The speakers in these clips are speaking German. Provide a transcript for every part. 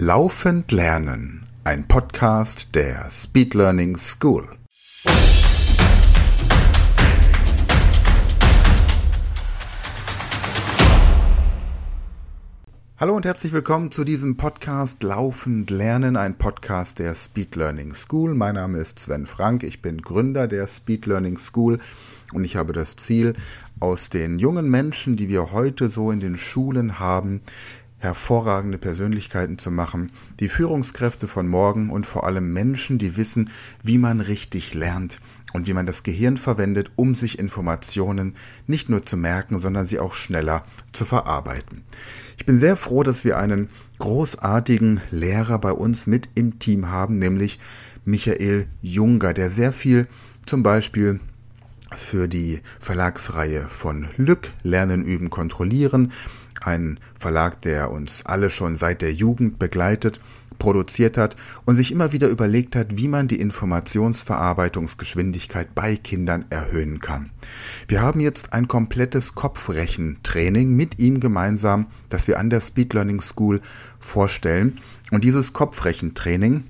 Laufend Lernen, ein Podcast der Speed Learning School. Hallo und herzlich willkommen zu diesem Podcast Laufend Lernen, ein Podcast der Speed Learning School. Mein Name ist Sven Frank, ich bin Gründer der Speed Learning School und ich habe das Ziel, aus den jungen Menschen, die wir heute so in den Schulen haben, hervorragende Persönlichkeiten zu machen, die Führungskräfte von morgen und vor allem Menschen, die wissen, wie man richtig lernt und wie man das Gehirn verwendet, um sich Informationen nicht nur zu merken, sondern sie auch schneller zu verarbeiten. Ich bin sehr froh, dass wir einen großartigen Lehrer bei uns mit im Team haben, nämlich Michael Junger, der sehr viel zum Beispiel für die Verlagsreihe von Lück Lernen, Üben, Kontrollieren ein Verlag, der uns alle schon seit der Jugend begleitet, produziert hat und sich immer wieder überlegt hat, wie man die Informationsverarbeitungsgeschwindigkeit bei Kindern erhöhen kann. Wir haben jetzt ein komplettes Kopfrechentraining mit ihm gemeinsam, das wir an der Speed Learning School vorstellen. Und dieses Kopfrechentraining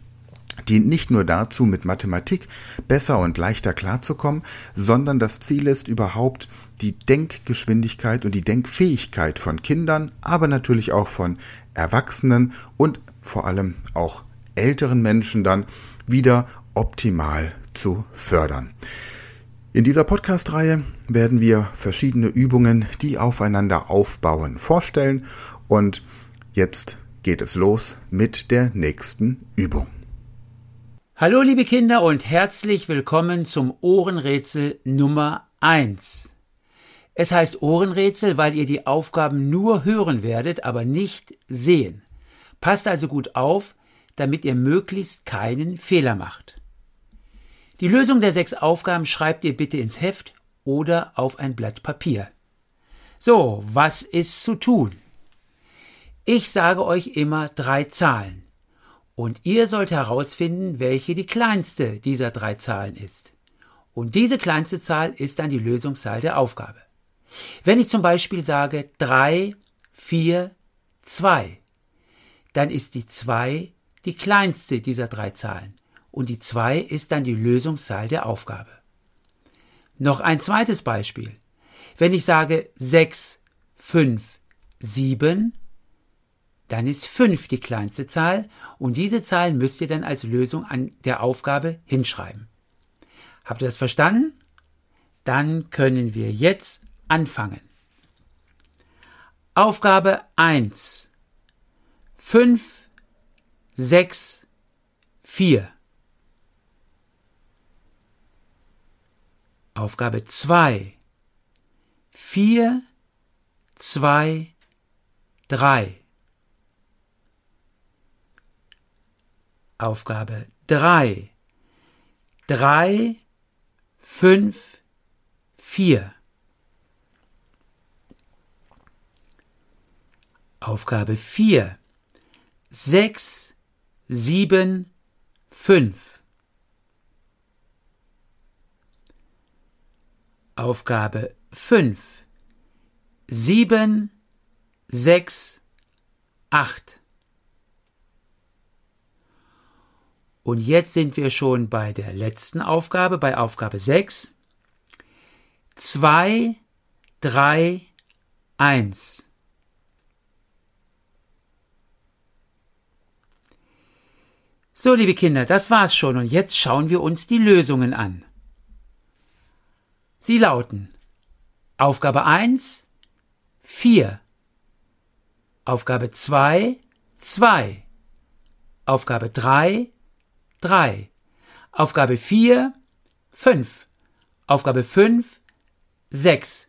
dient nicht nur dazu, mit Mathematik besser und leichter klarzukommen, sondern das Ziel ist überhaupt die Denkgeschwindigkeit und die Denkfähigkeit von Kindern, aber natürlich auch von Erwachsenen und vor allem auch älteren Menschen dann wieder optimal zu fördern. In dieser Podcast-Reihe werden wir verschiedene Übungen, die aufeinander aufbauen, vorstellen und jetzt geht es los mit der nächsten Übung. Hallo liebe Kinder und herzlich willkommen zum Ohrenrätsel Nummer 1. Es heißt Ohrenrätsel, weil ihr die Aufgaben nur hören werdet, aber nicht sehen. Passt also gut auf, damit ihr möglichst keinen Fehler macht. Die Lösung der sechs Aufgaben schreibt ihr bitte ins Heft oder auf ein Blatt Papier. So, was ist zu tun? Ich sage euch immer drei Zahlen. Und ihr sollt herausfinden, welche die kleinste dieser drei Zahlen ist. Und diese kleinste Zahl ist dann die Lösungszahl der Aufgabe. Wenn ich zum Beispiel sage 3, 4, 2, dann ist die 2 die kleinste dieser drei Zahlen und die 2 ist dann die Lösungszahl der Aufgabe. Noch ein zweites Beispiel. Wenn ich sage 6, 5, 7, dann ist 5 die kleinste Zahl und diese Zahl müsst ihr dann als Lösung an der Aufgabe hinschreiben. Habt ihr das verstanden? Dann können wir jetzt anfangen. Aufgabe 1. 5, 6, 4. Aufgabe 2. 4, 2, 3. Aufgabe 3. 3, 5, 4. Aufgabe 4. 6, 7, 5. Aufgabe 5. 7, 6, 8. Und jetzt sind wir schon bei der letzten Aufgabe, bei Aufgabe 6. 2, 3, 1. So, liebe Kinder, das war's schon und jetzt schauen wir uns die Lösungen an. Sie lauten Aufgabe 1 4 Aufgabe 2 2 Aufgabe 3 3. Aufgabe 4, 5. Aufgabe 5, 6.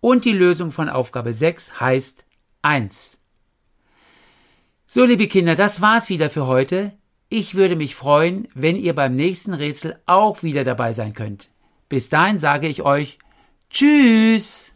Und die Lösung von Aufgabe 6 heißt 1. So, liebe Kinder, das war's wieder für heute. Ich würde mich freuen, wenn ihr beim nächsten Rätsel auch wieder dabei sein könnt. Bis dahin sage ich euch Tschüss!